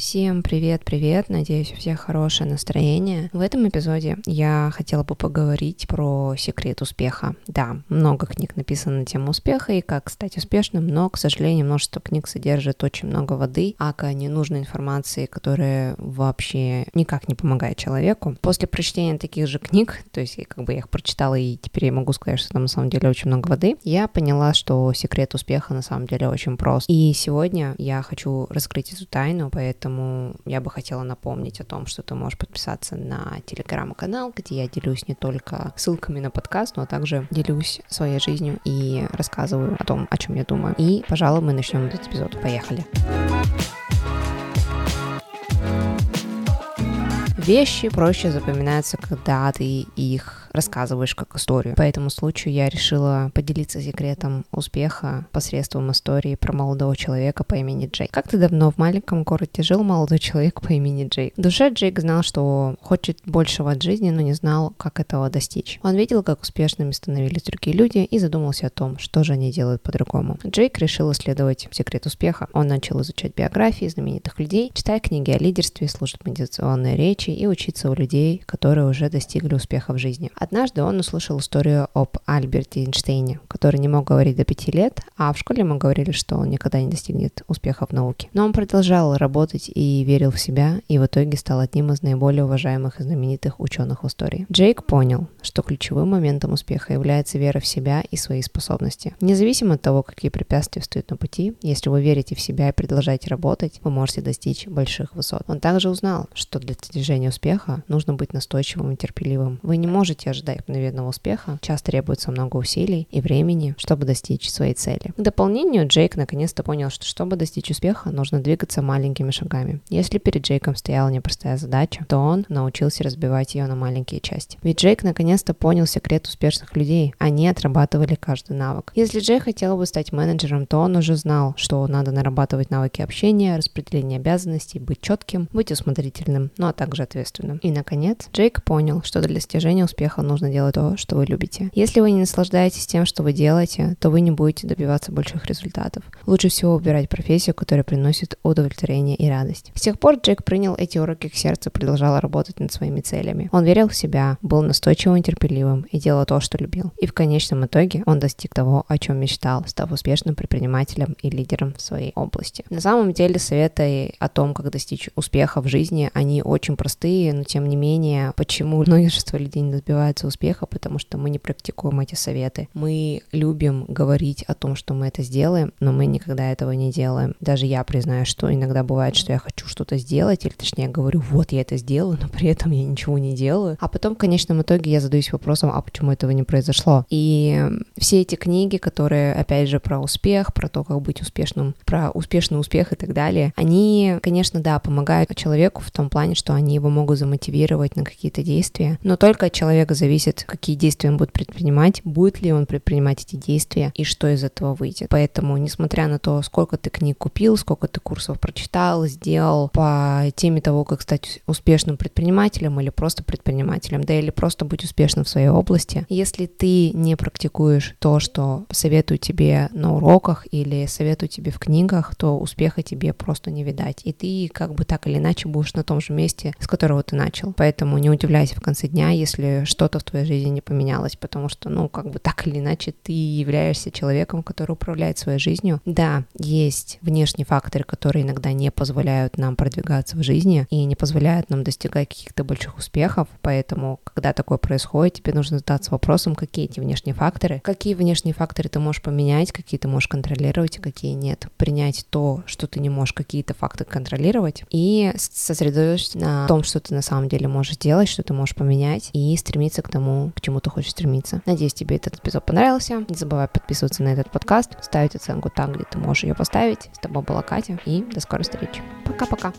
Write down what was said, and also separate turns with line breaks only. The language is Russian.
Всем привет-привет, надеюсь, у всех хорошее настроение. В этом эпизоде я хотела бы поговорить про секрет успеха. Да, много книг написано на тему успеха и как стать успешным, но, к сожалению, множество книг содержит очень много воды, ака ненужной информации, которая вообще никак не помогает человеку. После прочтения таких же книг, то есть я как бы я их прочитала и теперь я могу сказать, что там на самом деле очень много воды, я поняла, что секрет успеха на самом деле очень прост. И сегодня я хочу раскрыть эту тайну, поэтому Поэтому я бы хотела напомнить о том, что ты можешь подписаться на телеграм-канал, где я делюсь не только ссылками на подкаст, но также делюсь своей жизнью и рассказываю о том, о чем я думаю. И, пожалуй, мы начнем этот эпизод. Поехали. Вещи проще запоминаются, когда ты их рассказываешь как историю. По этому случаю я решила поделиться секретом успеха посредством истории про молодого человека по имени Джейк. Как-то давно в маленьком городе жил молодой человек по имени Джейк. В душе Джейк знал, что хочет большего от жизни, но не знал, как этого достичь. Он видел, как успешными становились другие люди и задумался о том, что же они делают по-другому. Джейк решил исследовать секрет успеха. Он начал изучать биографии знаменитых людей, читать книги о лидерстве, слушать медитационные речи и учиться у людей, которые уже достигли успеха в жизни. Однажды он услышал историю об Альберте Эйнштейне, который не мог говорить до пяти лет, а в школе ему говорили, что он никогда не достигнет успеха в науке. Но он продолжал работать и верил в себя, и в итоге стал одним из наиболее уважаемых и знаменитых ученых в истории. Джейк понял, что ключевым моментом успеха является вера в себя и свои способности. Независимо от того, какие препятствия встают на пути, если вы верите в себя и продолжаете работать, вы можете достичь больших высот. Он также узнал, что для достижения успеха нужно быть настойчивым и терпеливым. Вы не можете ожидать мгновенного успеха, часто требуется много усилий и времени, чтобы достичь своей цели. К дополнению, Джейк наконец-то понял, что чтобы достичь успеха, нужно двигаться маленькими шагами. Если перед Джейком стояла непростая задача, то он научился разбивать ее на маленькие части. Ведь Джейк наконец-то понял секрет успешных людей. Они отрабатывали каждый навык. Если Джей хотел бы стать менеджером, то он уже знал, что надо нарабатывать навыки общения, распределения обязанностей, быть четким, быть усмотрительным, ну а также ответственным. И, наконец, Джейк понял, что для достижения успеха нужно делать то, что вы любите. Если вы не наслаждаетесь тем, что вы делаете, то вы не будете добиваться больших результатов. Лучше всего выбирать профессию, которая приносит удовлетворение и радость. С тех пор Джек принял эти уроки к сердцу и продолжал работать над своими целями. Он верил в себя, был настойчивым и терпеливым и делал то, что любил. И в конечном итоге он достиг того, о чем мечтал, став успешным предпринимателем и лидером в своей области. На самом деле советы о том, как достичь успеха в жизни, они очень простые, но тем не менее, почему множество людей не добиваются добиваются успеха, потому что мы не практикуем эти советы. Мы любим говорить о том, что мы это сделаем, но мы никогда этого не делаем. Даже я признаю, что иногда бывает, что я хочу что-то сделать, или точнее говорю, вот я это сделаю, но при этом я ничего не делаю. А потом в конечном итоге я задаюсь вопросом, а почему этого не произошло? И все эти книги, которые, опять же, про успех, про то, как быть успешным, про успешный успех и так далее, они, конечно, да, помогают человеку в том плане, что они его могут замотивировать на какие-то действия, но только от человека зависит, какие действия он будет предпринимать, будет ли он предпринимать эти действия и что из этого выйдет. Поэтому, несмотря на то, сколько ты книг купил, сколько ты курсов прочитал, сделал по теме того, как стать успешным предпринимателем или просто предпринимателем, да или просто быть успешным в своей области, если ты не практикуешь то, что советую тебе на уроках или советую тебе в книгах, то успеха тебе просто не видать. И ты как бы так или иначе будешь на том же месте, с которого ты начал. Поэтому не удивляйся в конце дня, если что что-то в твоей жизни не поменялось, потому что, ну, как бы так или иначе ты являешься человеком, который управляет своей жизнью. Да, есть внешние факторы, которые иногда не позволяют нам продвигаться в жизни и не позволяют нам достигать каких-то больших успехов, поэтому, когда такое происходит, тебе нужно задаться вопросом, какие эти внешние факторы, какие внешние факторы ты можешь поменять, какие ты можешь контролировать, а какие нет. Принять то, что ты не можешь какие-то факты контролировать и сосредоточиться на том, что ты на самом деле можешь делать, что ты можешь поменять и стремиться стремиться к тому, к чему ты хочешь стремиться. Надеюсь, тебе этот эпизод понравился. Не забывай подписываться на этот подкаст, ставить оценку там, где ты можешь ее поставить. С тобой была Катя, и до скорой встречи. Пока-пока.